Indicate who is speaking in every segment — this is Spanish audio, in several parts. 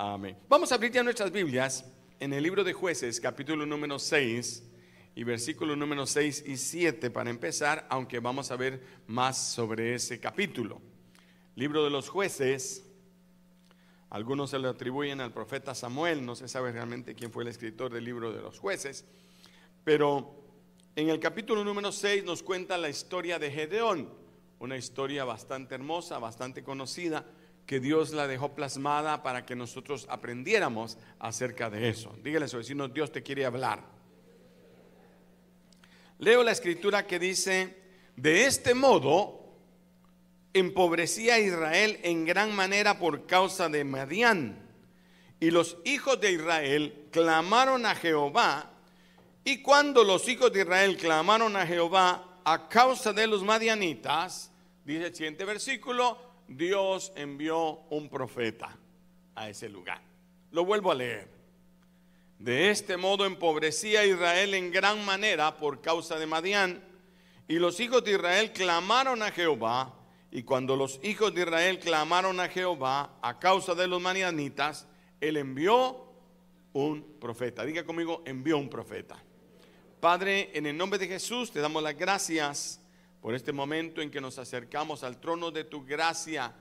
Speaker 1: Amén. Vamos a abrir ya nuestras Biblias en el libro de jueces, capítulo número 6 y versículo número 6 y 7 para empezar, aunque vamos a ver más sobre ese capítulo. Libro de los jueces, algunos se lo atribuyen al profeta Samuel, no se sabe realmente quién fue el escritor del libro de los jueces, pero en el capítulo número 6 nos cuenta la historia de Gedeón, una historia bastante hermosa, bastante conocida, que Dios la dejó plasmada para que nosotros aprendiéramos acerca de eso. Dígale a su vecino, Dios te quiere hablar. Leo la escritura que dice, de este modo empobrecía Israel en gran manera por causa de Madián. Y los hijos de Israel clamaron a Jehová. Y cuando los hijos de Israel clamaron a Jehová a causa de los madianitas, dice el siguiente versículo, Dios envió un profeta a ese lugar. Lo vuelvo a leer. De este modo empobrecía Israel en gran manera por causa de Madián. Y los hijos de Israel clamaron a Jehová. Y cuando los hijos de Israel clamaron a Jehová a causa de los madianitas, él envió un profeta. Diga conmigo, envió un profeta. Padre, en el nombre de Jesús te damos las gracias por este momento en que nos acercamos al trono de tu gracia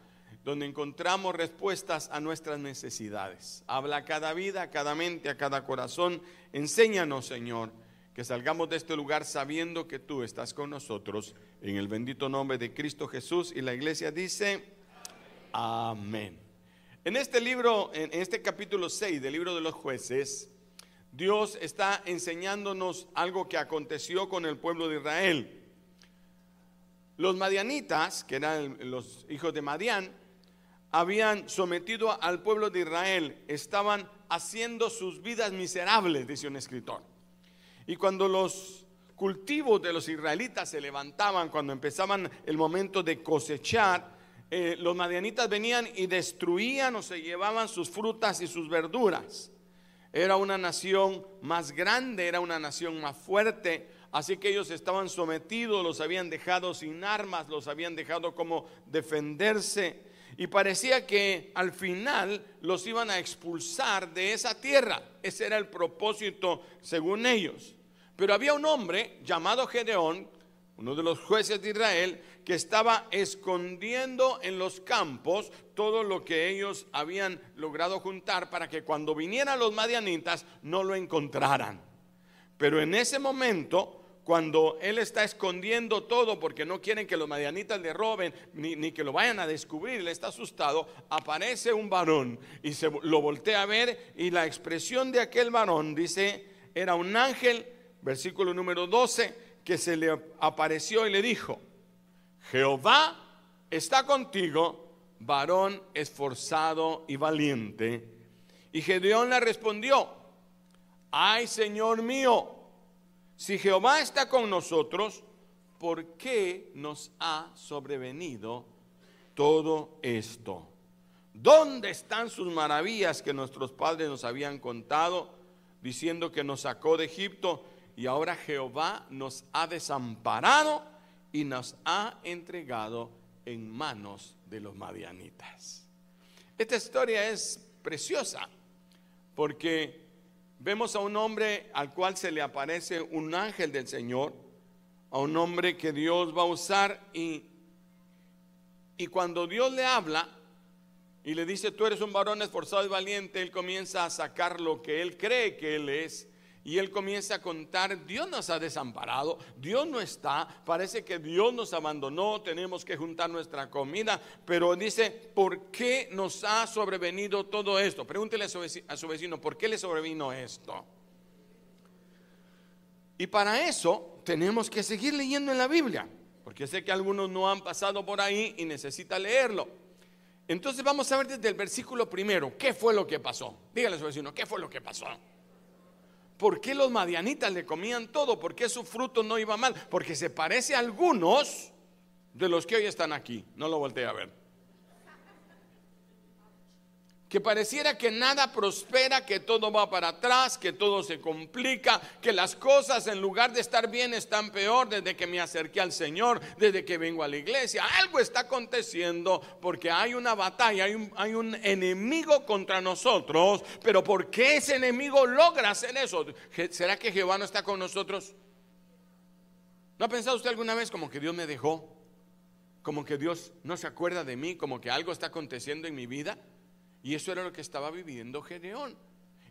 Speaker 1: donde encontramos respuestas a nuestras necesidades. Habla a cada vida, a cada mente, a cada corazón. Enséñanos, Señor, que salgamos de este lugar sabiendo que tú estás con nosotros. En el bendito nombre de Cristo Jesús. Y la iglesia dice, amén. En este libro, en este capítulo 6 del libro de los jueces, Dios está enseñándonos algo que aconteció con el pueblo de Israel. Los madianitas, que eran los hijos de Madián, habían sometido al pueblo de Israel, estaban haciendo sus vidas miserables, dice un escritor. Y cuando los cultivos de los israelitas se levantaban, cuando empezaban el momento de cosechar, eh, los madianitas venían y destruían o se llevaban sus frutas y sus verduras. Era una nación más grande, era una nación más fuerte, así que ellos estaban sometidos, los habían dejado sin armas, los habían dejado como defenderse y parecía que al final los iban a expulsar de esa tierra. Ese era el propósito según ellos. Pero había un hombre llamado Gedeón, uno de los jueces de Israel, que estaba escondiendo en los campos todo lo que ellos habían logrado juntar para que cuando vinieran los madianitas no lo encontraran. Pero en ese momento cuando él está escondiendo todo porque no quieren que los madianitas le roben ni, que lo vayan a descubrir, él está asustado, aparece un varón y se lo voltea a ver y la expresión de aquel varón dice, era un ángel, versículo número 12, que se le apareció y le dijo, Jehová está contigo, varón esforzado y valiente. Y Gedeón le respondió, ay Señor mío, si Jehová está con nosotros, ¿por qué nos ha sobrevenido todo esto? ¿Dónde están sus maravillas que nuestros padres nos habían contado, diciendo que nos sacó de Egipto y ahora Jehová nos ha desamparado y nos ha entregado en manos de los madianitas? Esta historia es preciosa porque vemos a un hombre al cual se le aparece un ángel del Señor, a un hombre que Dios va a usar y, y cuando Dios le habla y le dice, tú eres un varón esforzado y valiente, él comienza a sacar lo que él cree que él es y él comienza a contar, Dios nos ha desamparado, Dios no está, parece que Dios nos abandonó, tenemos que juntar nuestra comida, pero dice, ¿por qué nos ha sobrevenido todo esto? Pregúntele a su, vecino, ¿por qué le sobrevino esto? Y para eso tenemos que seguir leyendo en la Biblia, porque sé que algunos no han pasado por ahí y necesitan leerlo. Entonces vamos a ver desde el versículo primero, ¿qué fue lo que pasó? Dígale a su vecino, ¿qué fue lo que pasó? ¿Por qué los madianitas le comían todo? ¿Por qué su fruto no iba mal? Porque se parece a algunos de los que hoy están aquí. No lo volteé a ver. Que pareciera que nada prospera, que todo va para atrás, que todo se complica, que las cosas en lugar de estar bien están peor desde que me acerqué al Señor, desde que vengo a la iglesia. Algo está aconteciendo porque hay una batalla, hay un, enemigo contra nosotros, pero ¿por qué ese enemigo logra hacer eso? ¿Será que Jehová no está con nosotros? ¿No ha pensado usted alguna vez como que Dios me dejó? Como que Dios no se acuerda de mí, como que algo está aconteciendo en mi vida. Y eso era lo que estaba viviendo Gedeón.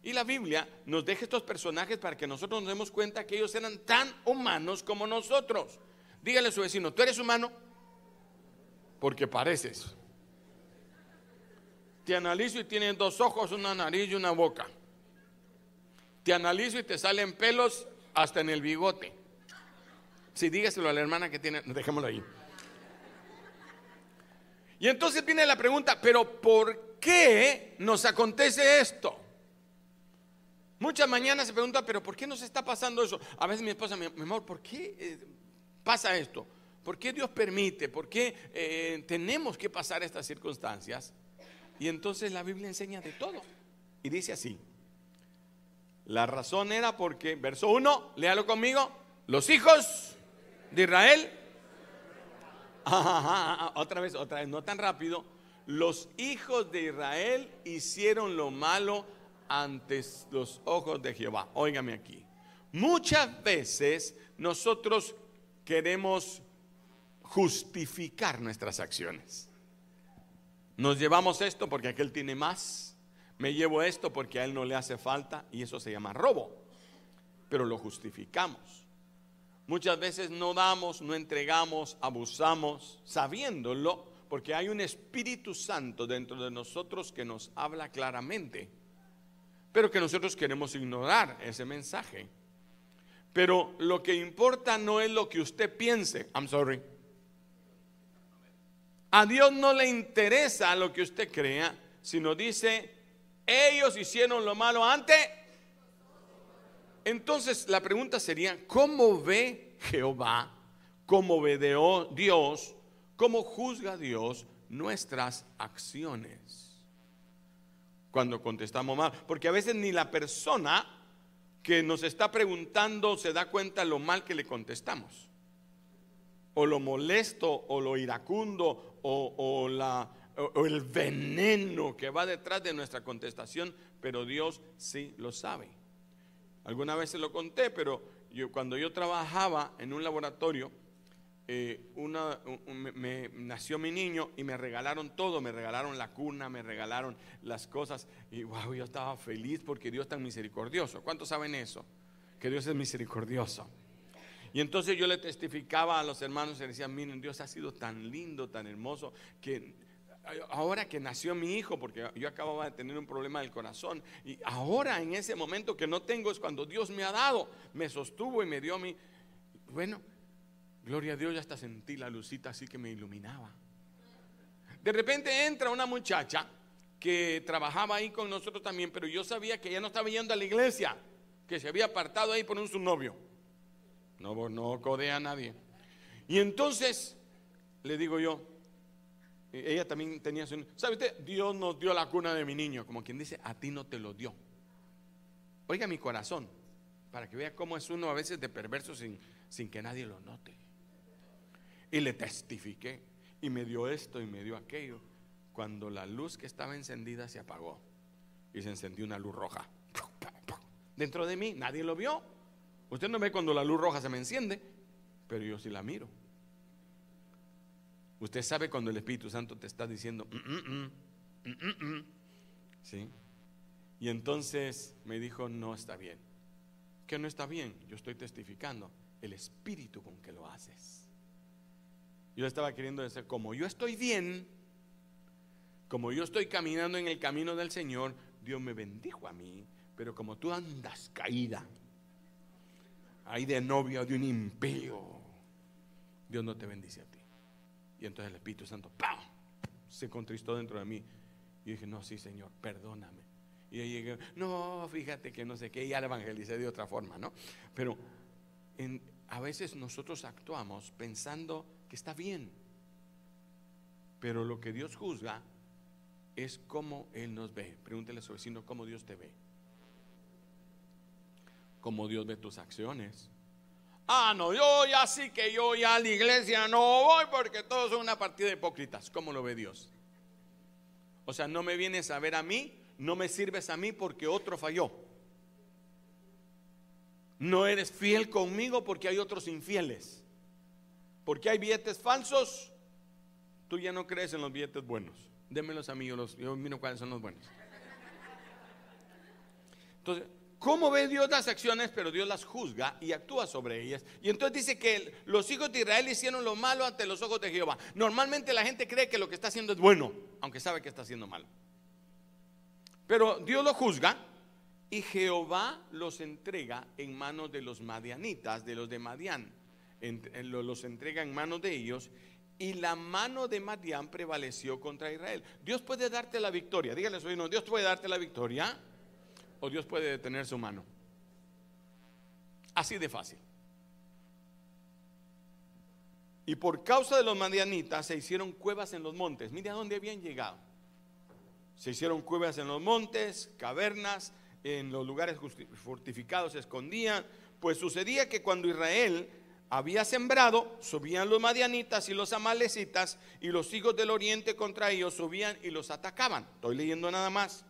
Speaker 1: Y la Biblia nos deja estos personajes para que nosotros nos demos cuenta que ellos eran tan humanos como nosotros. Dígale a su vecino, ¿tú eres humano? Porque pareces. Te analizo y tienes dos ojos, una nariz y una boca. Te analizo y te salen pelos hasta en el bigote. Si dígaselo a la hermana que tiene, dejémoslo ahí. Y entonces viene la pregunta, pero ¿por qué nos acontece esto? Muchas mañanas se pregunta, pero ¿por qué nos está pasando eso? A veces mi esposa, mi, amor, ¿por qué eh, pasa esto? ¿Por qué Dios permite? ¿Por qué eh, tenemos que pasar estas circunstancias? Y entonces la Biblia enseña de todo. Y dice así, la razón era porque, verso 1, léalo conmigo, los hijos de Israel, otra vez, otra vez, no tan rápido, los hijos de Israel hicieron lo malo ante los ojos de Jehová. Óigame aquí. Muchas veces nosotros queremos justificar nuestras acciones. Nos llevamos esto porque aquel tiene más. Me llevo esto porque a él no le hace falta y eso se llama robo. Pero lo justificamos. Muchas veces no damos, no entregamos, abusamos, sabiéndolo porque hay un Espíritu Santo dentro de nosotros que nos habla claramente, pero que nosotros queremos ignorar ese mensaje. Pero lo que importa no es lo que usted piense, I'm sorry. A Dios no le interesa lo que usted crea, sino dice, ellos hicieron lo malo antes. Entonces la pregunta sería, ¿cómo ve Jehová? ¿Cómo ve Dios ¿Cómo juzga Dios nuestras acciones? Cuando contestamos mal. Porque a veces ni la persona que nos está preguntando se da cuenta lo mal que le contestamos. O lo molesto, o lo iracundo, o, el veneno que va detrás de nuestra contestación, pero Dios sí lo sabe. Alguna vez se lo conté, pero cuando yo trabajaba en un laboratorio, eh, una, me, nació mi niño y me regalaron todo, me regalaron la cuna, me regalaron las cosas y wow, yo estaba feliz porque Dios es tan misericordioso. ¿Cuántos saben eso? Que Dios es misericordioso. Y entonces yo le testificaba a los hermanos y decía, miren, Dios ha sido tan lindo, tan hermoso, que ahora que nació mi hijo, porque yo acababa de tener un problema del corazón, y ahora en ese momento que no tengo es cuando Dios me ha dado, me sostuvo y me dio mi, bueno, Gloria a Dios, ya hasta sentí la lucita así que me iluminaba. De repente entra una muchacha que trabajaba ahí con nosotros también, pero yo sabía que ella no estaba yendo a la iglesia, que se había apartado ahí por un su novio. No, no codea a nadie. Y entonces le digo yo, e, ella también tenía su... ¿Sabe usted? Dios nos dio la cuna de mi niño, como quien dice, a ti no te lo dio. Oiga mi corazón, para que vea cómo es uno a veces de perverso sin, sin que nadie lo note. Y le testifiqué. Y me dio esto y me dio aquello. Cuando la luz que estaba encendida se apagó. Y se encendió una luz roja. Dentro de mí, nadie lo vio. Usted no ve cuando la luz roja se me enciende, pero yo sí la miro. Usted sabe cuando el Espíritu Santo te está diciendo, mm, mm, mm, ¿sí? Y entonces me dijo, no está bien. Que no está bien, yo estoy testificando el Espíritu con que lo haces. Yo estaba queriendo decir, como yo estoy bien, como yo estoy caminando en el camino del Señor, Dios me bendijo a mí, pero como tú andas caída, ahí de novia de un impío, Dios no te bendice a ti. Y entonces el Espíritu Santo, ¡pam! se contristó dentro de mí. Y dije, no, sí, Señor, perdóname. Y yo llegué, no, fíjate que no sé qué, y ya le evangelicé de otra forma, ¿no? Pero a veces nosotros actuamos pensando que está bien. Pero lo que Dios juzga es cómo Él nos ve. Pregúntele a su vecino cómo Dios te ve. Cómo Dios ve tus acciones. Ah, no, yo ya sí que yo ya a la iglesia no voy porque todos son una partida de hipócritas. ¿Cómo lo ve Dios? O sea, no me vienes a ver a mí, no me sirves a mí porque otro falló. No eres fiel conmigo porque hay otros infieles. Porque hay billetes falsos, tú ya no crees en los billetes buenos. Démelos a mí, yo, los, yo miro cuáles son los buenos. Entonces, ¿cómo ve Dios las acciones? Pero Dios las juzga y actúa sobre ellas. Y entonces dice que los hijos de Israel hicieron lo malo ante los ojos de Jehová. Normalmente la gente cree que lo que está haciendo es bueno, aunque sabe que está haciendo malo. Pero Dios lo juzga y Jehová los entrega en manos de los madianitas, de los de Madián. Los entrega en manos de ellos y la mano de Madián prevaleció contra Israel. Dios puede darte la victoria. Dígale a no, Dios puede darte la victoria o Dios puede detener su mano. Así de fácil. Y por causa de los madianitas se hicieron cuevas en los montes. Mire a dónde habían llegado. Se hicieron cuevas en los montes, cavernas, en los lugares fortificados se escondían. Pues sucedía que cuando Israel había sembrado, subían los madianitas y los amalecitas y los hijos del oriente contra ellos subían y los atacaban. Estoy leyendo nada más.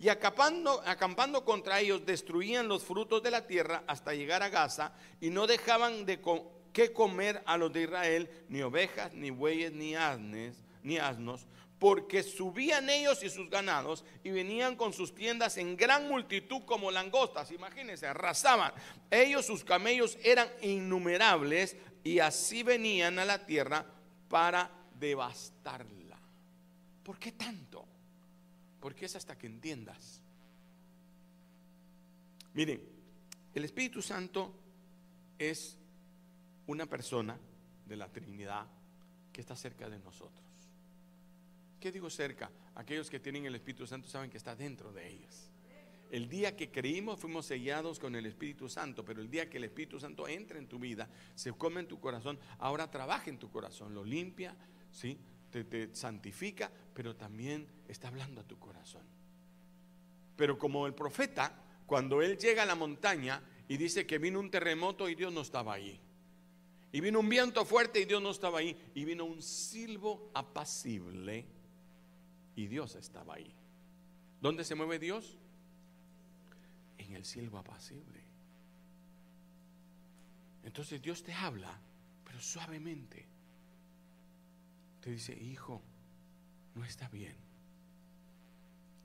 Speaker 1: Y acampando, acampando contra ellos destruían los frutos de la tierra hasta llegar a Gaza y no dejaban de que comer a los de Israel ni ovejas, ni bueyes, ni asnes, ni asnos, porque subían ellos y sus ganados y venían con sus tiendas en gran multitud como langostas. Imagínense, arrasaban. Ellos, sus camellos eran innumerables y así venían a la tierra para devastarla. ¿Por qué tanto? Porque es hasta que entiendas. Miren, el Espíritu Santo es una persona de la Trinidad que está cerca de nosotros. ¿Qué digo cerca? Aquellos que tienen el Espíritu Santo saben que está dentro de ellos. El día que creímos fuimos sellados con el Espíritu Santo, pero el día que el Espíritu Santo entra en tu vida, se come en tu corazón, ahora trabaja en tu corazón, lo limpia, ¿sí? te, te santifica, pero también está hablando a tu corazón. Pero como el profeta, cuando él llega a la montaña y dice que vino un terremoto y Dios no estaba ahí. Y vino un viento fuerte y Dios no estaba ahí. Y vino un silbo apacible y Dios estaba ahí. ¿Dónde se mueve Dios? En el cielo apacible. Entonces Dios te habla, pero suavemente. Te dice, hijo, no está bien.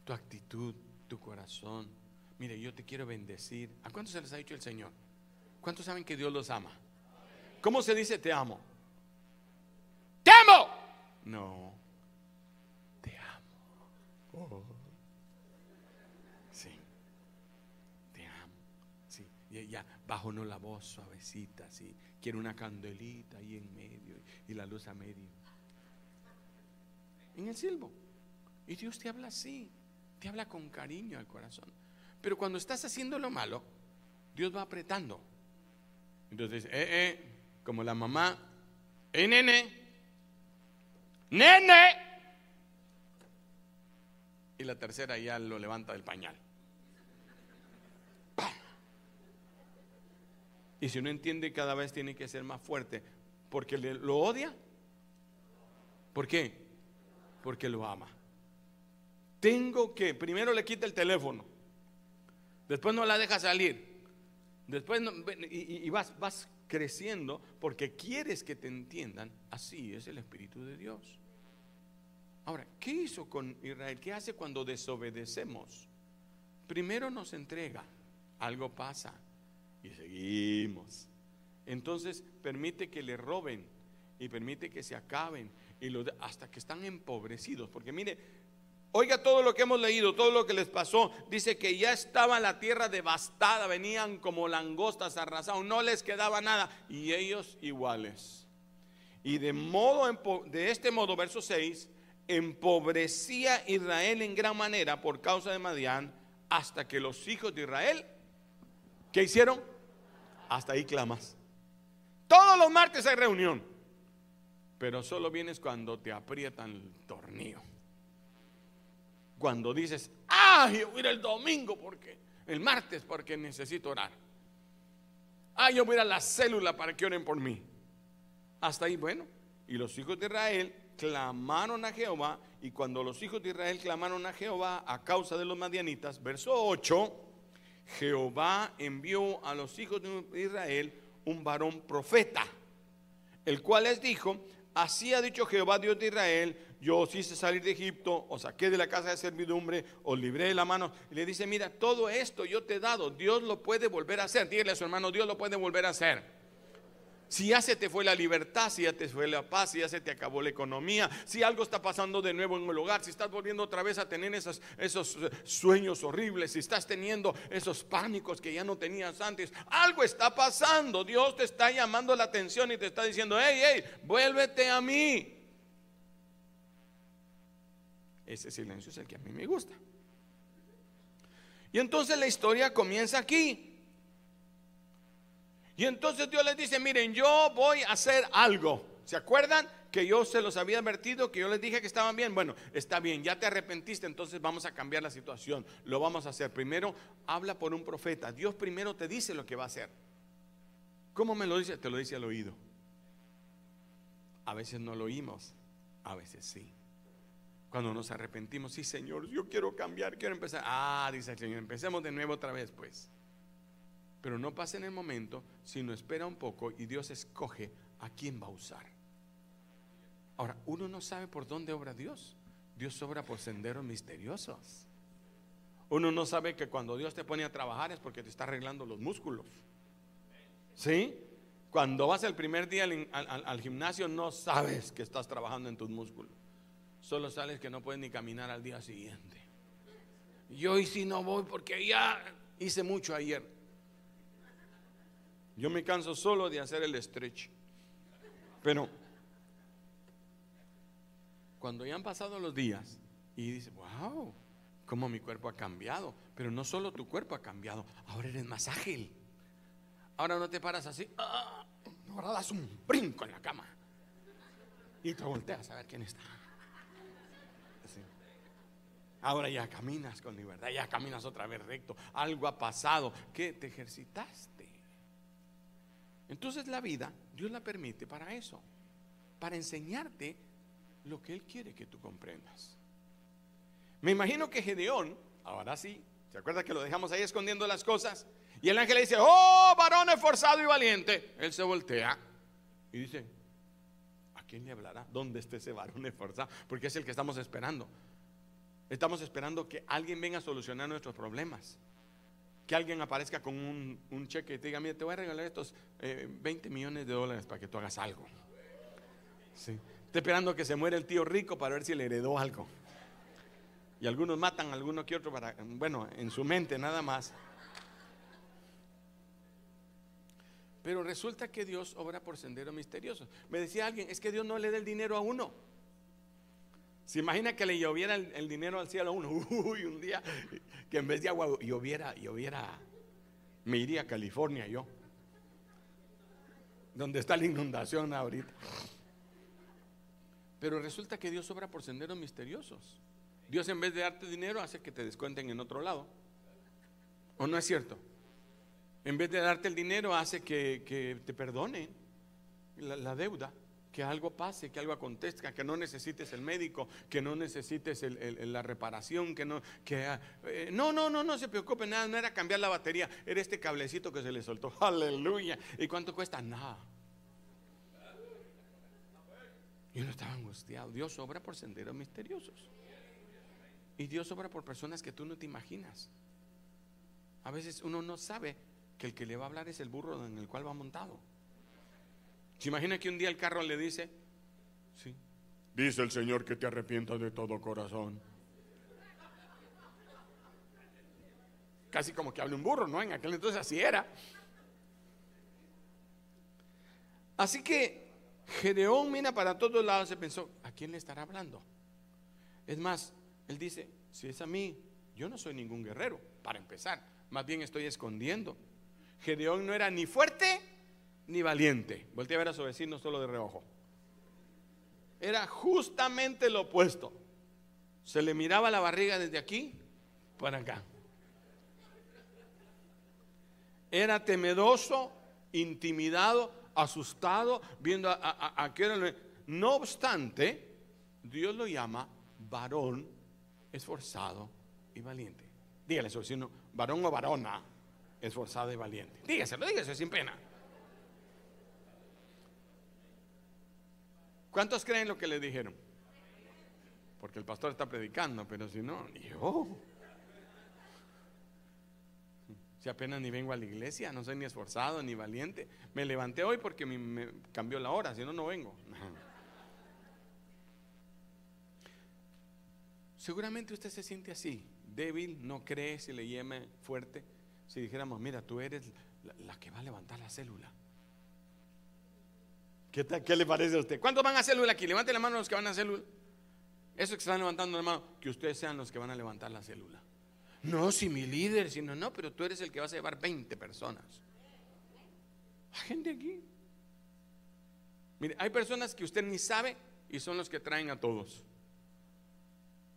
Speaker 1: Tu actitud, tu corazón. Mire, yo te quiero bendecir. ¿A cuántos se les ha dicho el Señor? ¿Cuántos saben que Dios los ama? ¿Cómo se dice te amo? ¡Te amo! No. Sí, te amo. Sí, y ya bajo no la voz suavecita, sí. Quiero una candelita ahí en medio y la luz a medio. En el silbo. Y Dios te habla así, te habla con cariño al corazón. Pero cuando estás haciendo lo malo, Dios va apretando. Entonces, eh, eh, como la mamá, eh, nene, nene, y la tercera ya lo levanta del pañal. Y si uno entiende, cada vez tiene que ser más fuerte. Porque lo odia. ¿Por qué? Porque lo ama. Tengo que, primero le quita el teléfono. Después no la deja salir. Después y, y vas, vas creciendo porque quieres que te entiendan. Así es el Espíritu de Dios. Ahora, ¿qué hizo con Israel? ¿Qué hace cuando desobedecemos? Primero nos entrega, algo pasa y seguimos. Entonces permite que le roben y permite que se acaben y hasta que están empobrecidos. Porque mire, oiga todo lo que hemos leído, todo lo que les pasó. Dice que ya estaba la tierra devastada, venían como langostas arrasados, no les quedaba nada y ellos iguales. Y de modo de este modo, verso 6, empobrecía Israel en gran manera por causa de Madián, hasta que los hijos de Israel, ¿qué hicieron? Hasta ahí clamas. Todos los martes hay reunión, pero solo vienes cuando te aprietan el tornillo. Cuando dices, ah, yo voy a ir el domingo porque, el martes porque necesito orar. Ah, yo voy a ir a la célula para que oren por mí. Hasta ahí, bueno. Y los hijos de Israel clamaron a Jehová. Y cuando los hijos de Israel clamaron a Jehová a causa de los madianitas, verso 8, Jehová envió a los hijos de Israel un varón profeta, el cual les dijo, así ha dicho Jehová Dios de Israel, yo os hice salir de Egipto, os saqué de la casa de servidumbre, os libré de la mano. Y le dice, mira, todo esto yo te he dado, Dios lo puede volver a hacer. Dígale a su hermano, Dios lo puede volver a hacer. Si ya se te fue la libertad, si ya te fue la paz, si ya se te acabó la economía, si algo está pasando de nuevo en el hogar, si estás volviendo otra vez a tener esos, esos eh, sueños horribles, si estás teniendo esos pánicos que ya no tenías antes, algo está pasando. Dios te está llamando la atención y te está diciendo, hey, hey, vuélvete a mí. Ese silencio es el que a mí me gusta. Y entonces la historia comienza aquí. Y entonces Dios les dice, miren, yo voy a hacer algo. ¿Se acuerdan? Que yo se los había advertido, que yo les dije que estaban bien. Bueno, está bien, ya te arrepentiste, entonces vamos a cambiar la situación. Lo vamos a hacer. Primero, habla por un profeta. Dios primero te dice lo que va a hacer. ¿Cómo me lo dice? Te lo dice al oído. A veces no lo oímos, a veces sí. Cuando nos arrepentimos, sí, Señor, yo quiero cambiar, quiero empezar. Ah, dice el Señor, empecemos de nuevo otra vez, pues. Pero no pasa en el momento, sino espera un poco y Dios escoge a quién va a usar. Ahora, uno no sabe por dónde obra Dios. Dios obra por senderos misteriosos. Uno no sabe que cuando Dios te pone a trabajar es porque te está arreglando los músculos. ¿Sí? Cuando vas el primer día al, gimnasio no sabes que estás trabajando en tus músculos. Solo sabes que no puedes ni caminar al día siguiente. Yo hoy sí no voy porque ya hice mucho ayer. Yo me canso solo de hacer el stretch. Pero cuando ya han pasado los días y dices, wow, cómo mi cuerpo ha cambiado. Pero no solo tu cuerpo ha cambiado, ahora eres más ágil. Ahora no te paras así, ah, ahora das un brinco en la cama y te volteas a ver quién está. Ahora ya caminas con libertad, ya caminas otra vez recto. Algo ha pasado que te ejercitaste. Entonces la vida, Dios la permite para eso, para enseñarte lo que Él quiere que tú comprendas. Me imagino que Gedeón, ahora sí, ¿se acuerda que lo dejamos ahí escondiendo las cosas? Y el ángel le dice, oh, varón esforzado y valiente. Él se voltea y dice, ¿a quién le hablará? ¿Dónde está ese varón esforzado? Porque es el que estamos esperando. Estamos esperando que alguien venga a solucionar nuestros problemas que alguien aparezca con un, cheque y te diga, mira, te voy a regalar estos 20 eh, millones de dólares para que tú hagas algo. Sí. Estoy esperando que se muera el tío rico para ver si le heredó algo. Y algunos matan a alguno que otro para, bueno, en su mente nada más. Pero resulta que Dios obra por senderos misteriosos. Me decía alguien, es que Dios no le da el dinero a uno. Se imagina que le lloviera el, dinero al cielo a uno. Uy, un día que en vez de agua lloviera, lloviera. Me iría a California yo. Donde está la inundación ahorita. Pero resulta que Dios obra por senderos misteriosos. Dios en vez de darte dinero hace que te descuenten en otro lado. ¿O no es cierto? En vez de darte el dinero hace que, te perdone la deuda que algo pase, que algo acontezca, que no necesites el médico, que no necesites la reparación, que no, que ah, eh, no, no, no, no se preocupe, nada, no era cambiar la batería, era este cablecito que se le soltó, aleluya. ¿Y cuánto cuesta? Nada. Y uno estaba angustiado. Dios obra por senderos misteriosos. Y Dios obra por personas que tú no te imaginas. A veces uno no sabe que el que le va a hablar es el burro en el cual va montado. ¿Se imagina que un día el carro le dice? Sí. Dice el Señor que te arrepientas de todo corazón. Casi como que habla un burro, ¿no? En aquel entonces así era. Así que Gedeón mira para todos lados y pensó, ¿a quién le estará hablando? Es más, él dice, si es a mí, yo no soy ningún guerrero, para empezar, más bien estoy escondiendo. Gedeón no era ni fuerte ni valiente. Voltea a ver a su vecino solo de reojo. Era justamente lo opuesto. se le miraba la barriga desde aquí para acá. Era temeroso, intimidado, asustado, viendo a, a, No obstante, Dios lo llama varón esforzado y valiente. Dígale a su vecino, varón o varona, esforzado y valiente. Dígaselo, dígaselo sin pena. ¿Cuántos creen lo que le dijeron? Porque el pastor está predicando, pero si no, yo. Si apenas ni vengo a la iglesia, no soy ni esforzado ni valiente. Me levanté hoy porque me, cambió la hora, si no, no vengo. Seguramente usted se siente así, débil, no cree, si le llame fuerte. Si dijéramos, mira, tú eres la, que va a levantar la célula. ¿Qué, ¿Qué, le parece a usted? ¿Cuántos van a célula aquí? Levante la mano los que van a célula. Eso que están levantando la mano, que ustedes sean los que van a levantar la célula. No, si mi líder, sino no, pero tú eres el que vas a llevar 20 personas. Hay gente aquí. Mire, hay personas que usted ni sabe y son los que traen a todos.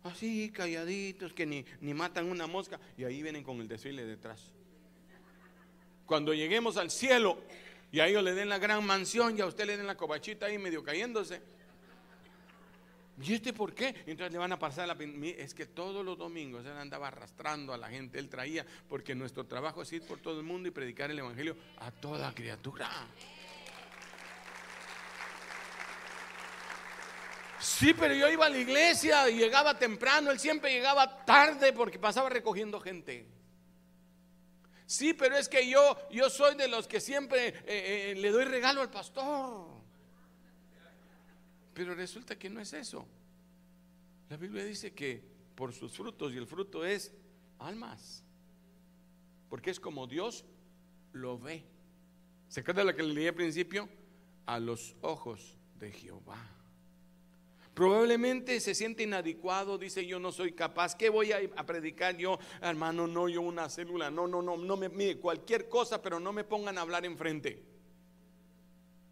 Speaker 1: Así, calladitos, que ni, ni matan una mosca y ahí vienen con el desfile detrás. Cuando lleguemos al cielo y a ellos le den la gran mansión y a usted le den la cobachita ahí medio cayéndose, ¿Y este por qué? Entonces le van a pasar la... Es que todos los domingos él andaba arrastrando a la gente, él traía, porque nuestro trabajo es ir por todo el mundo y predicar el Evangelio a toda criatura. Sí, pero yo iba a la iglesia y llegaba temprano, él siempre llegaba tarde porque pasaba recogiendo gente. Sí, pero es que yo, yo soy de los que siempre eh, eh, le doy regalo al pastor. Pero resulta que no es eso. La Biblia dice que por sus frutos, y el fruto es almas. Porque es como Dios lo ve. ¿Se acuerda lo que le leí al principio? A los ojos de Jehová. Probablemente se siente inadecuado, dice yo no soy capaz. ¿Qué voy a, predicar yo, hermano? No, yo una célula. No, no, no, no me mire cualquier cosa, pero no me pongan a hablar enfrente.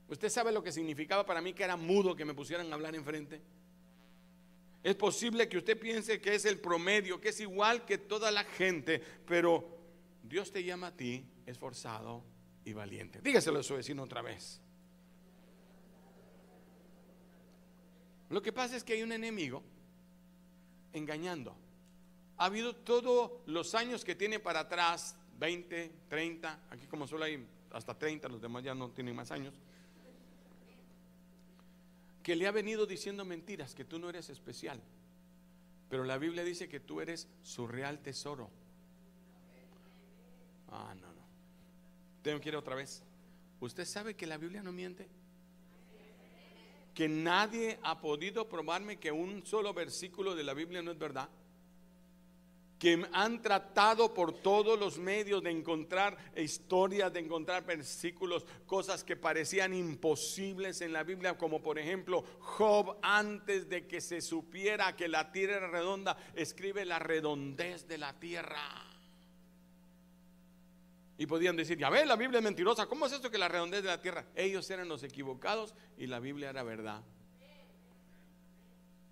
Speaker 1: ¿Usted sabe lo que significaba para mí que era mudo que me pusieran a hablar enfrente? Es posible que usted piense que es el promedio, que es igual que toda la gente, pero Dios te llama a ti esforzado y valiente. Dígaselo a su vecino otra vez. Lo que pasa es que hay un enemigo engañando. Ha habido todos los años que tiene para atrás, 20, 30, aquí como solo hay hasta 30, los demás ya no tienen más años que le ha venido diciendo mentiras, que tú no eres especial. Pero la Biblia dice que tú eres su real tesoro. Ah, no, no. Tengo que ir otra vez. ¿Usted sabe que la Biblia no miente? Que nadie ha podido probarme que un solo versículo de la Biblia no es verdad que han tratado por todos los medios de encontrar historias, de encontrar versículos, cosas que parecían imposibles en la Biblia, como por ejemplo Job antes de que se supiera que la tierra era redonda, escribe la redondez de la tierra. Y podían decir, ya ve, la Biblia es mentirosa, ¿cómo es esto que la redondez de la tierra? Ellos eran los equivocados y la Biblia era verdad.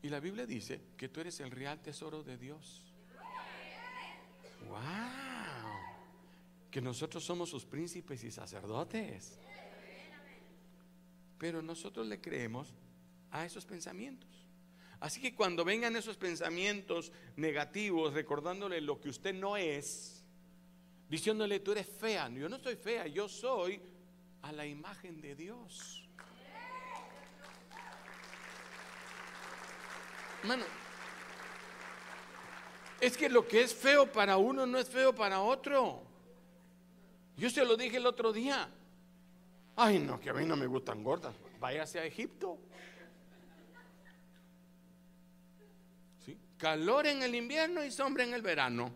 Speaker 1: Y la Biblia dice que tú eres el real tesoro de Dios. ¡Wow! Que nosotros somos sus príncipes y sacerdotes. Pero nosotros le creemos a esos pensamientos. Así que cuando vengan esos pensamientos negativos, recordándole lo que usted no es, diciéndole tú eres fea, yo no soy fea, yo soy a la imagen de Dios. Hermano, es que lo que es feo para uno no es feo para otro. Yo se lo dije el otro día. Ay, no, que a mí no me gustan gordas. Váyase a Egipto. ¿Sí? Calor en el invierno y sombra en el verano.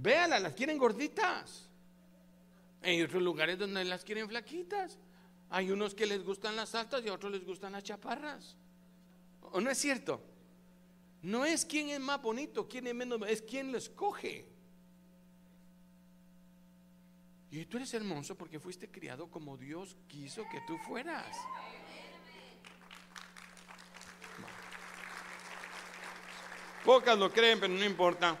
Speaker 1: Véalas, las quieren gorditas. Hay otros lugares donde las quieren flaquitas. Hay unos que les gustan las altas y a otros les gustan las chaparras. ¿O no es cierto? No es quién es más bonito, quién es menos, es quién lo escoge. Y tú eres hermoso porque fuiste criado como Dios quiso que tú fueras. Pocas lo creen, pero no importa.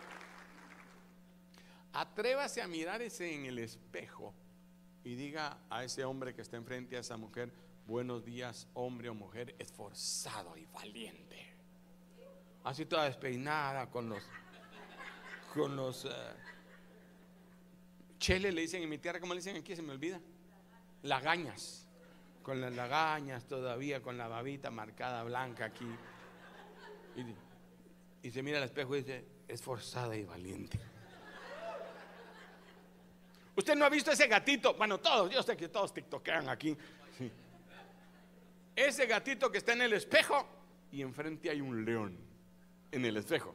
Speaker 1: Atrévase a mirarse en el espejo y diga a ese hombre que está enfrente a esa mujer, buenos días, hombre o mujer esforzado y valiente. Así toda despeinada con los con los uh, cheles le dicen en mi tierra, ¿cómo le dicen aquí? Se me olvida. Lagañas. Con las lagañas todavía, con la babita marcada blanca aquí. Y, y se mira al espejo y dice, esforzada y valiente. Usted no ha visto ese gatito, bueno, todos, yo sé que todos tiktokean aquí. Ese gatito que está en el espejo y enfrente hay un león en el espejo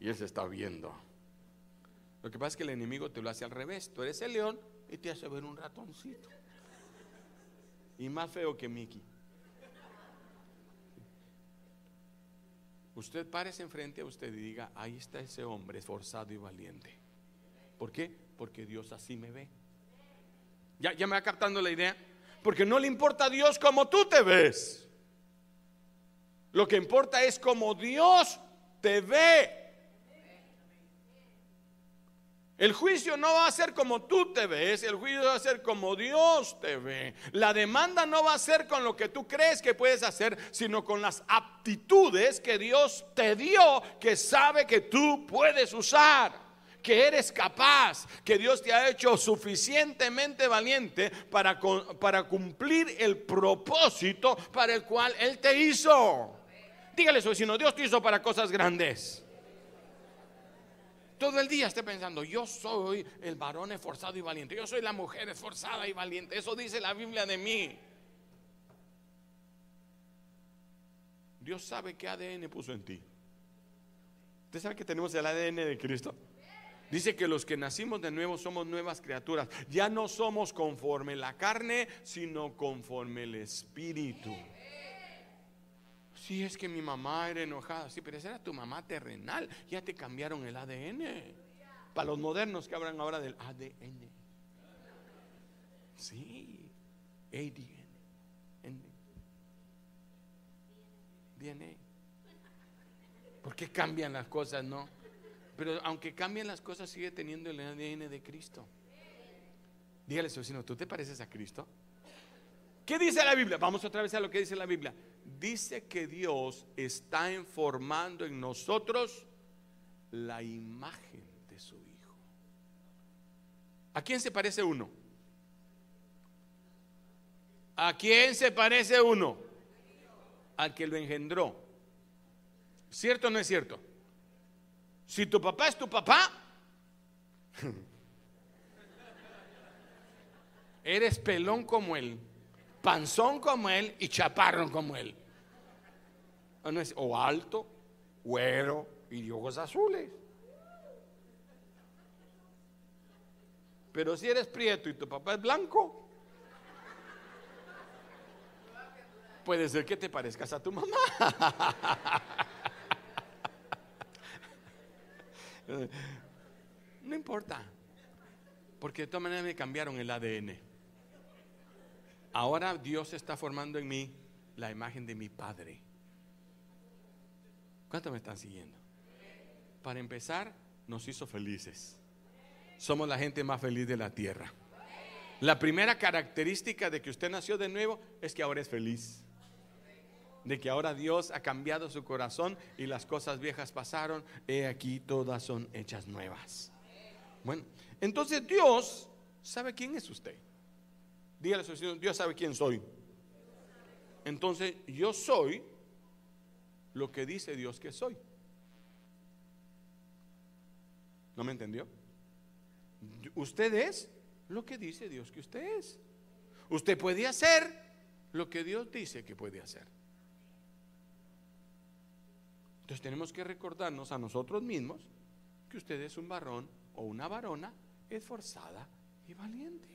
Speaker 1: y él se está viendo. Lo que pasa es que el enemigo te lo hace al revés. Tú eres el león y te hace ver un ratoncito. Y más feo que Mickey. Usted párese enfrente a usted y diga, ahí está ese hombre esforzado y valiente. ¿Por qué? Porque Dios así me ve. ¿Ya, ya me va captando la idea? Porque no le importa a Dios como tú te ves. Lo que importa es como Dios te ve. El juicio no va a ser como tú te ves, el juicio va a ser como Dios te ve. La demanda no va a ser con lo que tú crees que puedes hacer, sino con las aptitudes que Dios te dio, que sabe que tú puedes usar que eres capaz, que Dios te ha hecho suficientemente valiente para, para cumplir el propósito para el cual Él te hizo. Dígale a su vecino, Dios te hizo para cosas grandes. Todo el día esté pensando, yo soy el varón esforzado y valiente, yo soy la mujer esforzada y valiente. Eso dice la Biblia de mí. Dios sabe qué ADN puso en ti. ¿Usted sabe que tenemos el ADN de Cristo? Dice que los que nacimos de nuevo somos nuevas criaturas. Ya no somos conforme la carne, sino conforme el espíritu. Si es que mi mamá era enojada, sí, pero esa era tu mamá terrenal. Ya te cambiaron el ADN. Para los modernos que hablan ahora del ADN. Sí, ADN. DNA. ¿Por qué cambian las cosas, no? Pero aunque cambien las cosas, sigue teniendo el ADN de Cristo. Dígale a su vecino, ¿tú te pareces a Cristo? ¿Qué dice la Biblia? Vamos otra vez a lo que dice la Biblia. Dice que Dios está informando en nosotros la imagen de su Hijo. ¿A quién se parece uno? ¿A quién se parece uno? Al que lo engendró. ¿Cierto o no es cierto? Si tu papá es tu papá, eres pelón como él, panzón como él y chaparrón como él. O alto, güero y ojos azules. Pero si eres prieto y tu papá es blanco, puede ser que te parezcas a tu mamá. No importa, porque de todas maneras me cambiaron el ADN. Ahora Dios está formando en mí la imagen de mi Padre. ¿Cuántos me están siguiendo? Para empezar, nos hizo felices. Somos la gente más feliz de la tierra. La primera característica de que usted nació de nuevo es que ahora es feliz de que ahora Dios ha cambiado su corazón y las cosas viejas pasaron, he aquí todas son hechas nuevas. Bueno, entonces Dios sabe quién es usted. Dígale a su Dios sabe quién soy. Entonces yo soy lo que dice Dios que soy. ¿No me entendió? Usted es lo que dice Dios que usted es. Usted puede hacer lo que Dios dice que puede hacer. Entonces tenemos que recordarnos a nosotros mismos que usted es un varón o una varona esforzada y valiente.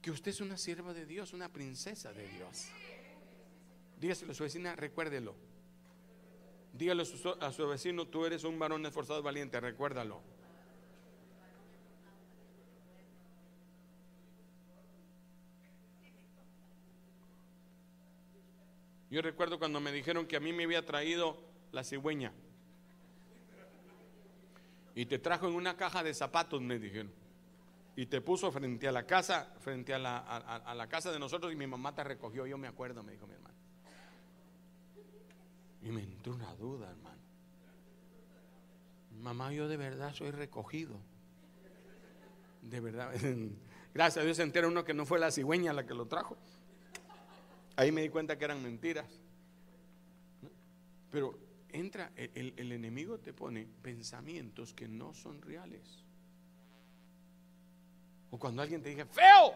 Speaker 1: Que usted es una sierva de Dios, una princesa de Dios. Dígaselo a su vecina, recuérdelo. Dígale a su, vecino, tú eres un varón esforzado y valiente, recuérdalo. Yo recuerdo cuando me dijeron que a mí me había traído la cigüeña. Y te trajo en una caja de zapatos, me dijeron. Y te puso frente a la casa, frente a la, a la casa de nosotros y mi mamá te recogió. Yo me acuerdo, me dijo mi hermano. Y me entró una duda, hermano. Mamá, yo de verdad soy recogido. De verdad. Gracias a Dios se entera uno que no fue la cigüeña la que lo trajo. Ahí me di cuenta que eran mentiras. Pero entra, el, enemigo te pone pensamientos que no son reales. O cuando alguien te dice, feo,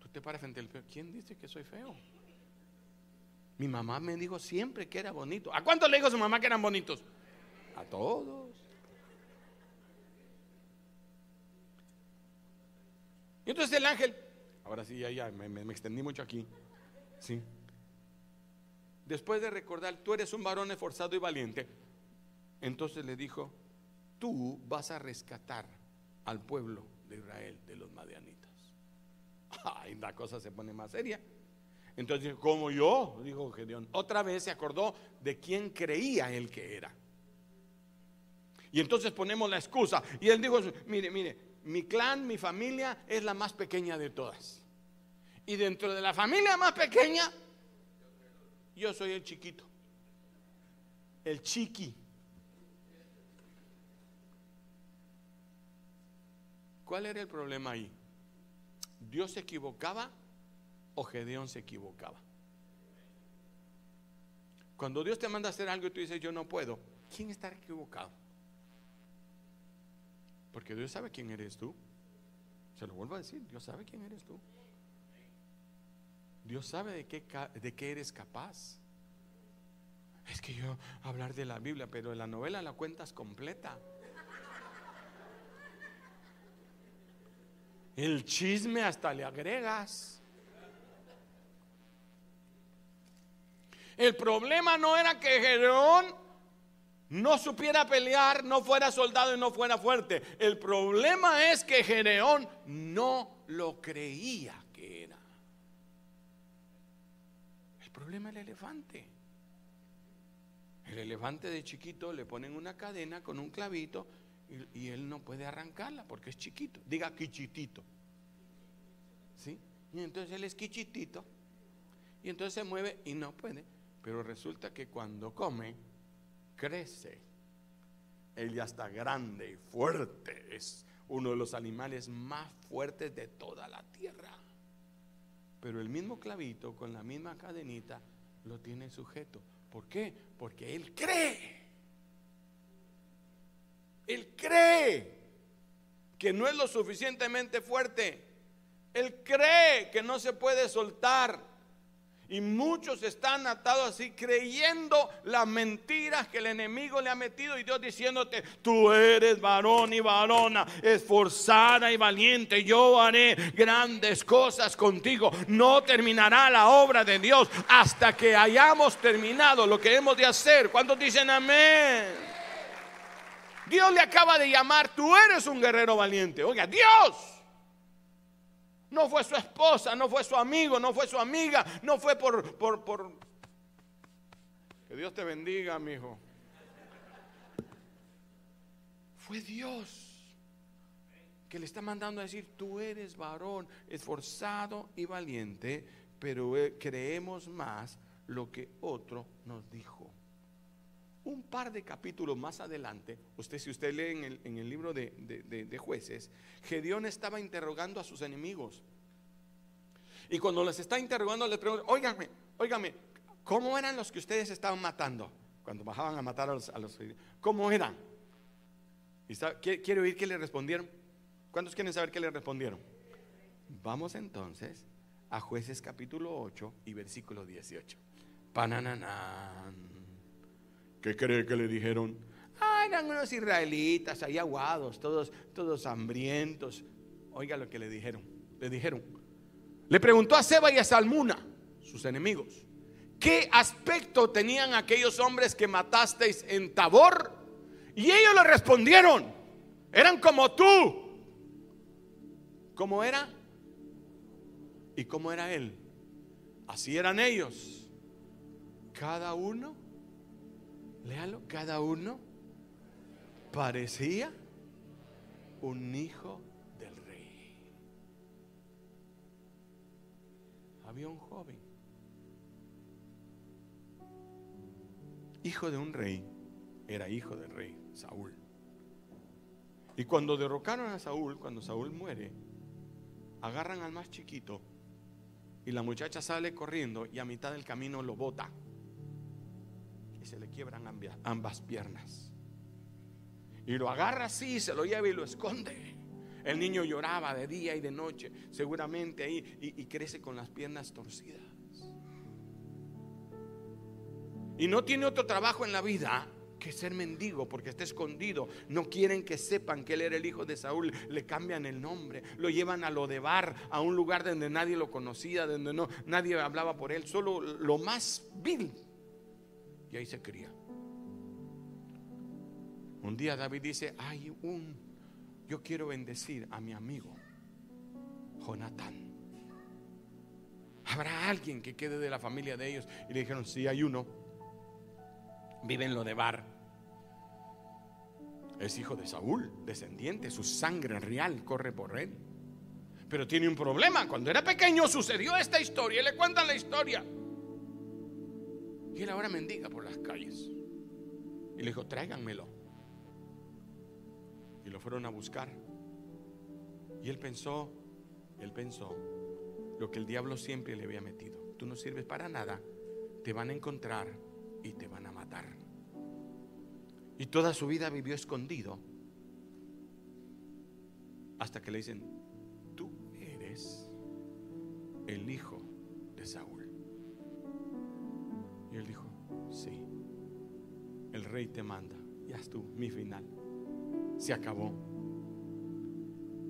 Speaker 1: tú te paras frente al feo. ¿Quién dice que soy feo? Mi mamá me dijo siempre que era bonito. ¿A cuántos le dijo su mamá que eran bonitos? A todos. Y entonces el ángel, ahora sí, ya, ya, me extendí mucho aquí. Sí. Después de recordar, tú eres un varón esforzado y valiente, entonces le dijo, tú vas a rescatar al pueblo de Israel de los madianitas. Ay, la cosa se pone más seria. Entonces, como yo, dijo Gedeón, otra vez se acordó de quién creía él que era. Y entonces ponemos la excusa. Y él dijo, mire, mire, mi clan, mi familia es la más pequeña de todas. Y dentro de la familia más pequeña, yo soy el chiquito. El chiqui. ¿Cuál era el problema ahí? Dios se equivocaba o Gedeón se equivocaba. Cuando Dios te manda a hacer algo y tú dices, yo no puedo, ¿quién está equivocado? Porque Dios sabe quién eres tú. Se lo vuelvo a decir, Dios sabe quién eres tú. Dios sabe de qué, de qué eres capaz. Es que yo hablar de la Biblia, pero la novela la cuentas completa. El chisme hasta le agregas. El problema no era que Gedeón no supiera pelear, no fuera soldado y no fuera fuerte. El problema es que Gedeón no lo creía que era. El problema es el elefante. El elefante de chiquito le ponen una cadena con un clavito y, él no puede arrancarla porque es chiquito. Diga quichitito. ¿Sí? Y entonces él es quichitito. Y entonces se mueve y no puede. Pero resulta que cuando come, crece. Él ya está grande y fuerte. Es uno de los animales más fuertes de toda la tierra. Pero el mismo clavito con la misma cadenita lo tiene sujeto. ¿Por qué? Porque él cree. Él cree que no es lo suficientemente fuerte. Él cree que no se puede soltar. Y muchos están atados así creyendo las mentiras que el enemigo le ha metido y Dios diciéndote, tú eres varón y varona, esforzada y valiente, yo haré grandes cosas contigo. No terminará la obra de Dios hasta que hayamos terminado lo que hemos de hacer. ¿Cuántos dicen amén? Dios le acaba de llamar, tú eres un guerrero valiente. Oiga, Dios no fue su esposa, no fue su amigo, no fue su amiga, no fue por, por, por... Que Dios te bendiga, mi hijo. Fue Dios que le está mandando a decir, tú eres varón, esforzado y valiente, pero eh, creemos más lo que otro nos dijo. Un par de capítulos más adelante, usted si usted lee en el, libro de, jueces, Gedeón estaba interrogando a sus enemigos. Y cuando les está interrogando, les pregunta, óigame, óigame, ¿cómo eran los que ustedes estaban matando? Cuando bajaban a matar a los, a ¿cómo eran? ¿Y quiere oír qué le respondieron? ¿Cuántos quieren saber qué le respondieron? Vamos entonces a jueces capítulo 8 y versículo 18. Panananán. ¿Qué cree que le dijeron? Ah, eran unos israelitas ahí aguados, todos, todos hambrientos. Oiga lo que le dijeron. Le dijeron. Le preguntó a Seba y a Salmuna, sus enemigos, ¿qué aspecto tenían aquellos hombres que matasteis en Tabor? Y ellos le respondieron, eran como tú. ¿Cómo era? ¿Y cómo era él? Así eran ellos. cada uno, léalo, cada uno parecía un hijo del rey. Había un joven, hijo de un rey, era hijo del rey, Saúl. Y cuando derrocaron a Saúl, cuando Saúl muere, agarran al más chiquito y la muchacha sale corriendo y a mitad del camino lo bota y se le quiebran ambas piernas. Y lo agarra así, se lo lleva y lo esconde. El niño lloraba de día y de noche, seguramente ahí, y, crece con las piernas torcidas. Y no tiene otro trabajo en la vida que ser mendigo porque está escondido. No quieren que sepan que él era el hijo de Saúl. Le cambian el nombre, lo llevan a lo de bar, a un lugar donde nadie lo conocía, donde no nadie hablaba por él, solo lo más vil. Y ahí se cría. Un día David dice, hay un, yo quiero bendecir a mi amigo, Jonatán. ¿Habrá alguien que quede de la familia de ellos? Y le dijeron, sí, hay uno. Vive en lo de bar. Es hijo de Saúl, descendiente, su sangre real corre por él. Pero tiene un problema. Cuando era pequeño sucedió esta historia. Y le cuentan la historia. Y él ahora mendiga por las calles. Y le dijo, tráiganmelo. Y lo fueron a buscar. Y él pensó, él pensó lo que el diablo siempre le había metido. Tú no sirves para nada. Te van a encontrar y te van a matar. Y toda su vida vivió escondido. Hasta que le dicen, tú eres el hijo de Saúl. Y él dijo, sí, el rey te manda. Ya es tú, mi final. Se acabó.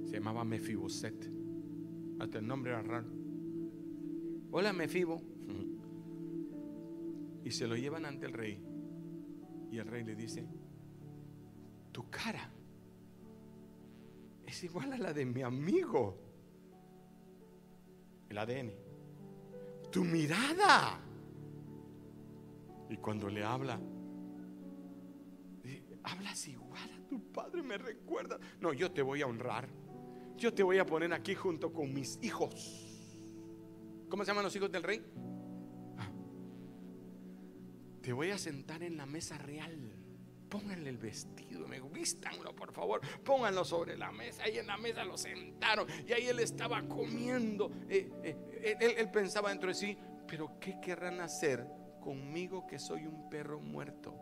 Speaker 1: Se llamaba Mefiboset. Hasta el nombre era raro. Hola Mefibo. Y se lo llevan ante el rey. Y el rey le dice, tu cara es igual a la de mi amigo. El ADN. Tu mirada. Y cuando le habla, hablas igual a tu padre, me recuerda. No, yo te voy a honrar. Yo te voy a poner aquí junto con mis hijos. ¿Cómo se llaman los hijos del rey? te voy a sentar en la mesa real. Pónganle el vestido, me vístanlo por favor, pónganlo sobre la mesa. Ahí en la mesa lo sentaron y ahí él estaba comiendo. Eh, eh, él, él pensaba dentro de sí, pero ¿qué querrán hacer conmigo que soy un perro muerto?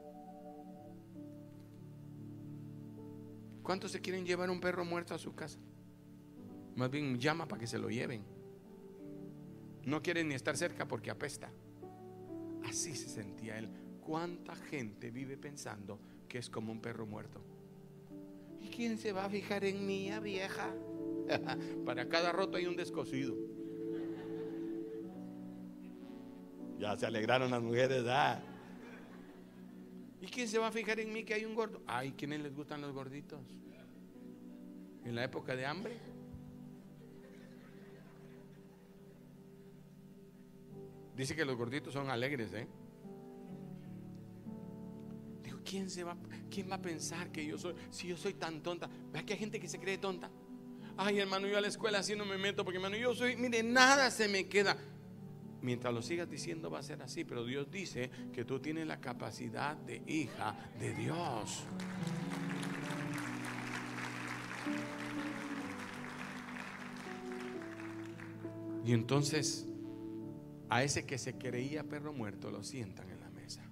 Speaker 1: ¿Cuántos se quieren llevar un perro muerto a su casa? Más bien llama para que se lo lleven. No quieren ni estar cerca porque apesta. Así se sentía él. ¿Cuánta gente vive pensando que es como un perro muerto? ¿Y quién se va a fijar en mí, vieja? Para cada roto hay un descosido. Ya se alegraron las mujeres, ¿ah? ¿Y quién se va a fijar en mí que hay un gordo? Ay, ¿quiénes les gustan los gorditos? En la época de hambre. Dice que los gorditos son alegres, ¿eh? Digo, ¿quién, se va, ¿quién va a pensar que yo soy, si yo soy tan tonta? Vea que hay gente que se cree tonta. Ay, hermano, yo a la escuela así no me meto porque, hermano, yo soy, mire, nada se me queda. Mientras lo sigas diciendo va a ser así, pero Dios dice que tú tienes la capacidad de hija de Dios. Y entonces a ese que se creía perro muerto lo sientan en la mesa.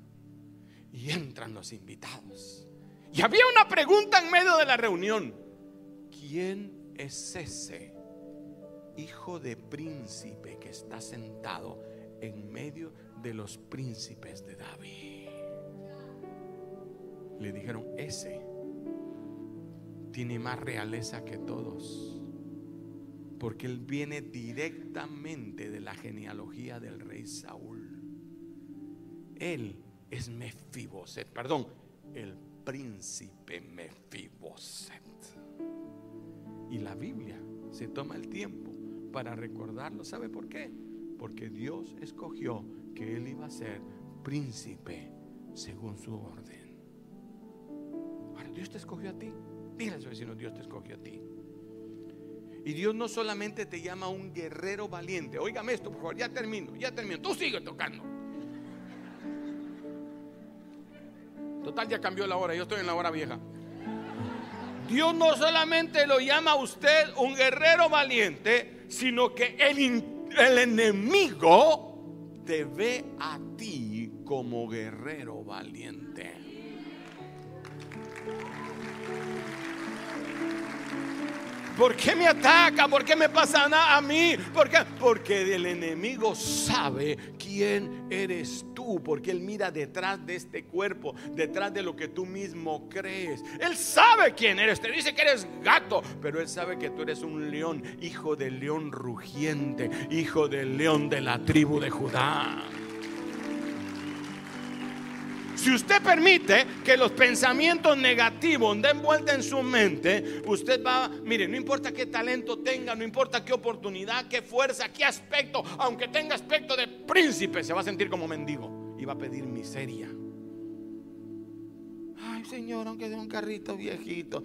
Speaker 1: Y entran los invitados. Y había una pregunta en medio de la reunión. ¿Quién es ese hijo de príncipe que está sentado en medio de los príncipes de David? Le dijeron, ese tiene más realeza que todos porque él viene directamente de la genealogía del rey Saúl. Él es Mefiboset, perdón, el príncipe Mefiboset. Y la Biblia se toma el tiempo para recordarlo. ¿Sabe por qué? Porque Dios escogió que él iba a ser príncipe según su orden. Ahora, Dios te escogió a ti. Dile a su vecino, Dios te escogió a ti. Y Dios no solamente te llama un guerrero valiente. Óigame esto, por favor, ya termino, ya termino. Tú sigue tocando. Total, ya cambió la hora, yo estoy en la hora vieja. Dios no solamente lo llama a usted un guerrero valiente, sino que el, enemigo te ve a ti como guerrero valiente. ¿Por qué me ataca? ¿Por qué me pasa nada a mí? ¿Por qué? Porque el enemigo sabe quién eres tú, porque él mira detrás de este cuerpo, detrás de lo que tú mismo crees. Él sabe quién eres, te dice que eres gato, pero él sabe que tú eres un león, hijo del león rugiente, hijo del león de la tribu de Judá. Si usted permite que los pensamientos negativos den vuelta en su mente, usted va, mire, no importa qué talento tenga, no importa qué oportunidad, qué fuerza, qué aspecto, aunque tenga aspecto de príncipe, se va a sentir como mendigo y va a pedir miseria. Ay, Señor, aunque sea un carrito viejito.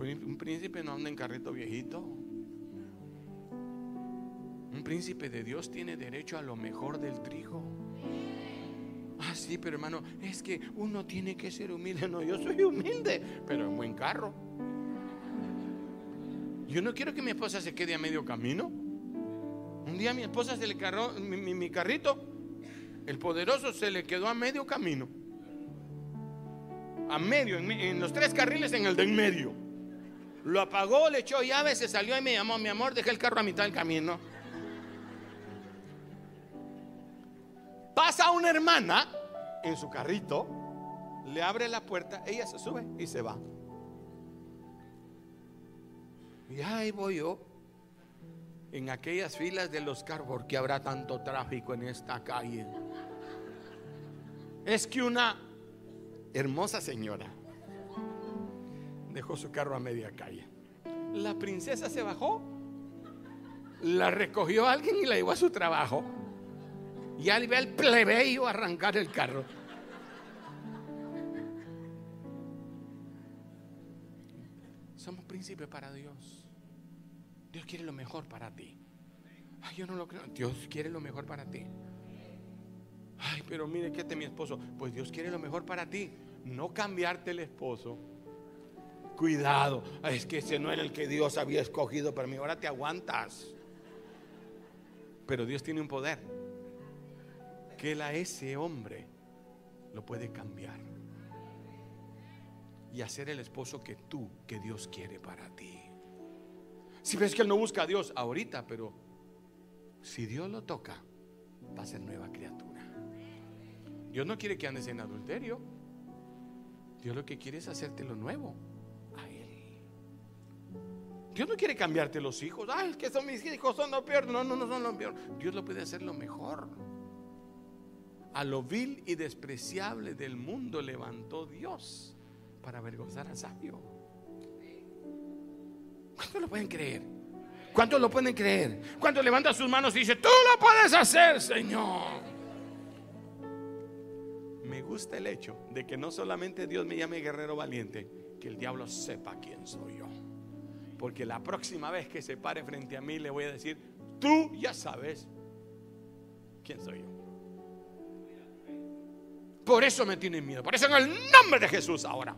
Speaker 1: un príncipe no anda en carrito viejito. Un príncipe de Dios tiene derecho a lo mejor del trigo. Ah, sí, pero hermano, es que uno tiene que ser humilde. No, yo soy humilde, pero en buen carro. Yo no quiero que mi esposa se quede a medio camino. Un día mi esposa se le cargó mi, carrito, el poderoso se le quedó a medio camino. A medio, en, en los tres carriles en el de en medio. Lo apagó, le echó llave, se salió y me llamó, mi amor, dejé el carro a mitad del camino. Pasa una hermana en su carrito, le abre la puerta, ella se sube y se va. Y ahí voy yo, en aquellas filas de los carros, porque habrá tanto tráfico en esta calle. Es que una hermosa señora dejó su carro a media calle. La princesa se bajó, la recogió alguien y la llevó a su trabajo. Y al ve el plebeyo arrancar el carro. Somos príncipes para Dios. Dios quiere lo mejor para ti. Ay, yo no lo creo. Dios quiere lo mejor para ti. Ay, pero mire que este mi esposo. Pues Dios quiere lo mejor para ti. No cambiarte el esposo. Cuidado. Es que ese no era el que Dios había escogido para mí. Ahora te aguantas. Pero Dios tiene un poder que él a ese hombre lo puede cambiar y hacer el esposo que tú, que Dios quiere para ti. Si ves que él no busca a Dios ahorita, pero si Dios lo toca, va a ser nueva criatura. Dios no quiere que andes en adulterio. Dios lo que quiere es hacerte lo nuevo a Él. Dios no quiere cambiarte los hijos. Ay, es que son mis hijos, son lo peor. No, no, no son lo peor. Dios lo puede hacer lo mejor. A lo vil y despreciable del mundo levantó Dios para avergonzar al sabio. ¿Cuántos lo pueden creer? ¿Cuántos lo pueden creer? ¿Cuántos levanta sus manos y dice, tú lo puedes hacer, Señor? Me gusta el hecho de que no solamente Dios me llame guerrero valiente, que el diablo sepa quién soy yo. Porque la próxima vez que se pare frente a mí le voy a decir, tú ya sabes quién soy yo. Por eso me tienen miedo. Por eso en el nombre de Jesús ahora.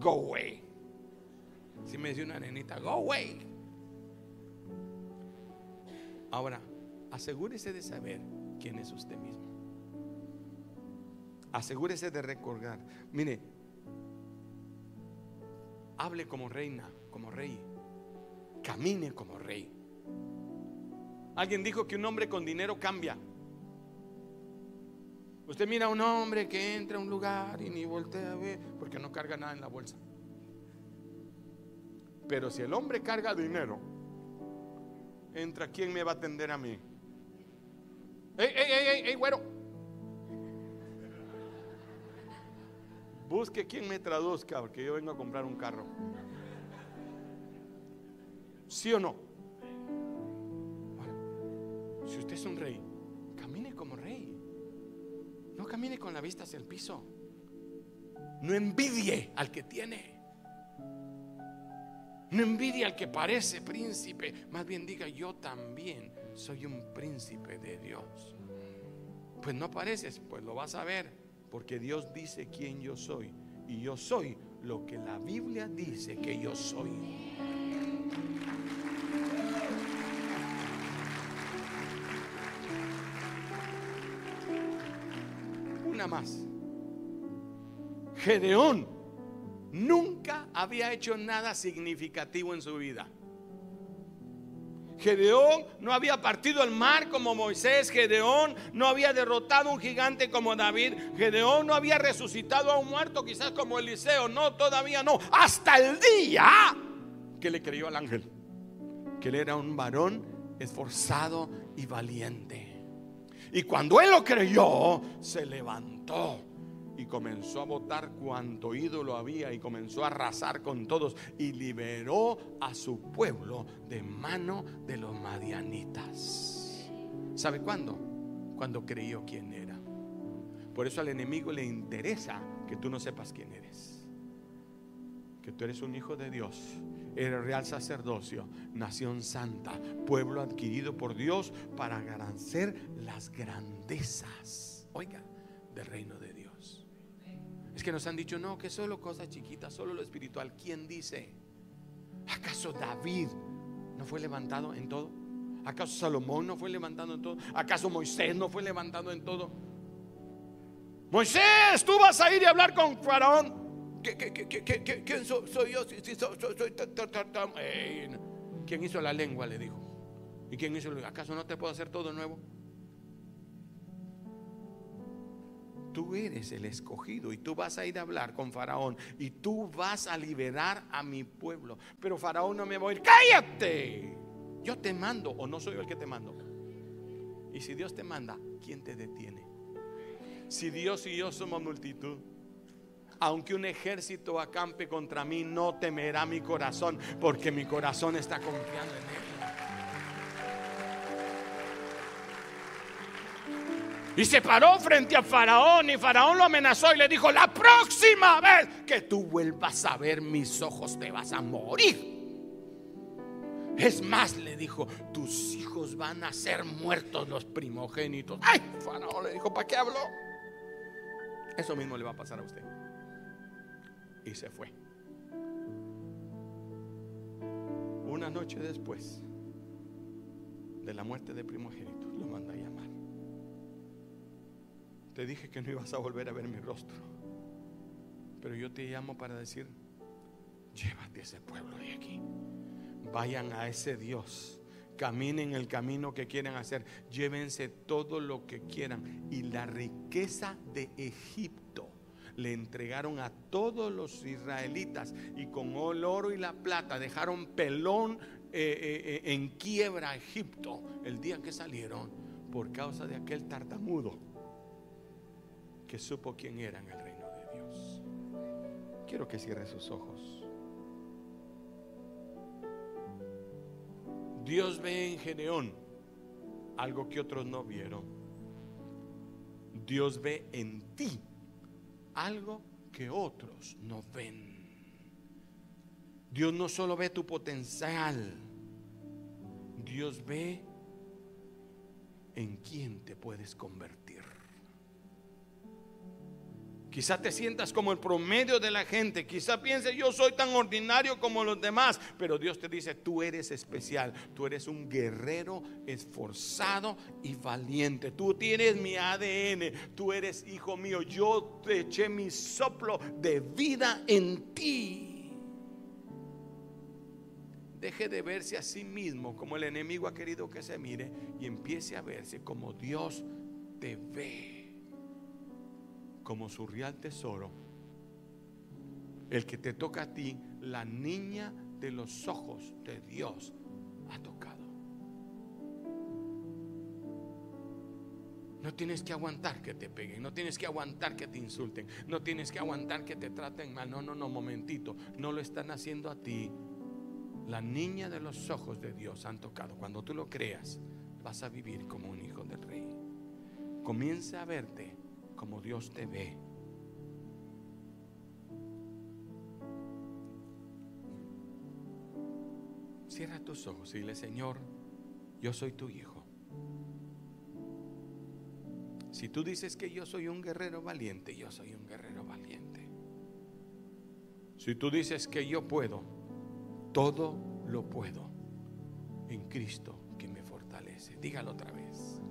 Speaker 1: Go away. Si me dice una nenita, go away. Ahora, asegúrese de saber quién es usted mismo. Asegúrese de recordar. Mire, hable como reina, como rey. Camine como rey. Alguien dijo que un hombre con dinero cambia. Usted mira a un hombre que entra a un lugar y ni voltea a ver porque no carga nada en la bolsa. Pero si el hombre carga dinero, entra, ¿quién me va a atender a mí? ¡Ey, ey, ey, ey, ey güero! Busque quien me traduzca porque yo vengo a comprar un carro. ¿Sí o no? si usted es un rey, camine como rey. Camine con la vista hacia el piso. No envidie al que tiene. No envidie al que parece príncipe. Más bien diga, yo también soy un príncipe de Dios. Pues no pareces, pues lo vas a ver. Porque Dios dice quién yo soy. Y yo soy lo que la Biblia dice que yo soy. Más. Gedeón nunca había hecho nada significativo en su vida. Gedeón no había partido el mar como Moisés, Gedeón no había derrotado a un gigante como David, Gedeón no había resucitado a un muerto quizás como Eliseo, no, todavía no, hasta el día que le creyó al ángel, que él era un varón esforzado y valiente. Y cuando él lo creyó, se levantó y comenzó a votar cuanto ídolo había y comenzó a arrasar con todos y liberó a su pueblo de mano de los madianitas. ¿Sabe cuándo? Cuando creyó quién era. Por eso al enemigo le interesa que tú no sepas quién eres. Que tú eres un hijo de Dios el real sacerdocio, nación santa, pueblo adquirido por Dios para garantir las grandezas, oiga, del reino de Dios. Es que nos han dicho, no, que solo cosas chiquitas, solo lo espiritual. ¿Quién dice? ¿Acaso David no fue levantado en todo? ¿Acaso Salomón no fue levantado en todo? ¿Acaso Moisés no fue levantado en todo? Moisés, tú vas a ir y hablar con Faraón quién soy, yo? ¿Quién hizo la lengua? Le dijo. ¿Y quién hizo? ¿Acaso no te puedo hacer todo nuevo? Tú eres el escogido y tú vas a ir a hablar con Faraón y tú vas a liberar a mi pueblo. Pero Faraón no me va a ir. ¡Cállate! Yo te mando o no soy yo el que te mando. Y si Dios te manda, ¿quién te detiene? Si Dios y yo somos multitud aunque un ejército acampe contra mí, no temerá mi corazón, porque mi corazón está confiando en Él. Y se paró frente a Faraón y Faraón lo amenazó y le dijo, la próxima vez que tú vuelvas a ver mis ojos te vas a morir. Es más, le dijo, tus hijos van a ser muertos los primogénitos. Ay, Faraón le dijo, ¿para qué habló? Eso mismo le va a pasar a usted y se fue. Una noche después de la muerte de primogénito, lo manda a llamar. Te dije que no ibas a volver a ver mi rostro, pero yo te llamo para decir, llévate ese pueblo de aquí. Vayan a ese Dios. Caminen el camino que quieran hacer. Llévense todo lo que quieran. Y la riqueza de Egipto le entregaron a todos los israelitas y con el oro y la plata dejaron pelón eh, eh, eh, en quiebra a Egipto el día que salieron por causa de aquel tartamudo que supo quién era en el reino de Dios. Quiero que cierre sus ojos. Dios ve en Gedeón algo que otros no vieron. Dios ve en ti algo que otros no ven. Dios no solo ve tu potencial, Dios ve en quién te puedes convertir. Quizá te sientas como el promedio de la gente. Quizá pienses yo soy tan ordinario como los demás. Pero Dios te dice, tú eres especial. Tú eres un guerrero esforzado y valiente. Tú tienes mi ADN. Tú eres hijo mío. Yo te eché mi soplo de vida en ti. Deje de verse a sí mismo como el enemigo ha querido que se mire y empiece a verse como Dios te ve como su real tesoro, el que te toca a ti, la niña de los ojos de Dios ha tocado. No tienes que aguantar que te peguen, no tienes que aguantar que te insulten, no tienes que aguantar que te traten mal. No, no, no, momentito, no lo están haciendo a ti. La niña de los ojos de Dios han tocado. Cuando tú lo creas, vas a vivir como un hijo del rey. Comienza a verte como Dios te ve. Cierra tus ojos y dile, Señor, yo soy tu hijo. Si tú dices que yo soy un guerrero valiente, yo soy un guerrero valiente. Si tú dices que yo puedo, todo lo puedo en Cristo que me fortalece. Dígalo otra vez.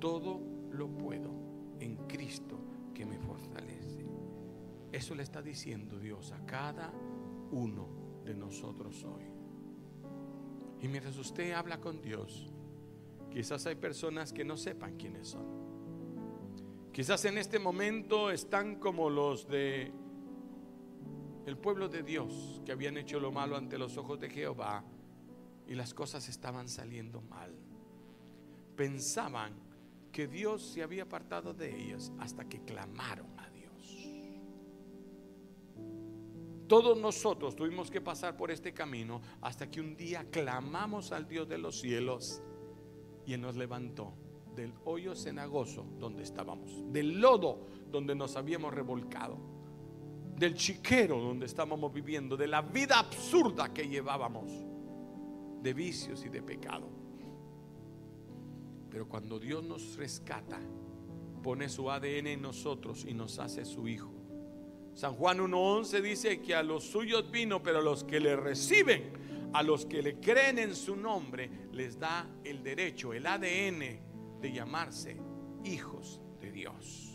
Speaker 1: Todo lo puedo en Cristo que me fortalece. Eso le está diciendo Dios a cada uno de nosotros hoy. Y mientras usted habla con Dios, quizás hay personas que no sepan quiénes son. Quizás en este momento están como los de el pueblo de Dios que habían hecho lo malo ante los ojos de Jehová y las cosas estaban saliendo mal. Pensaban que Dios se había apartado de ellos hasta que clamaron a Dios. Todos nosotros tuvimos que pasar por este camino hasta que un día clamamos al Dios de los cielos y Él nos levantó del hoyo cenagoso donde estábamos, del lodo donde nos habíamos revolcado, del chiquero donde estábamos viviendo, de la vida absurda que llevábamos, de vicios y de pecado. Pero cuando Dios nos rescata, pone su ADN en nosotros y nos hace su hijo. San Juan 1.11 dice que a los suyos vino, pero a los que le reciben, a los que le creen en su nombre, les da el derecho, el ADN de llamarse hijos de Dios.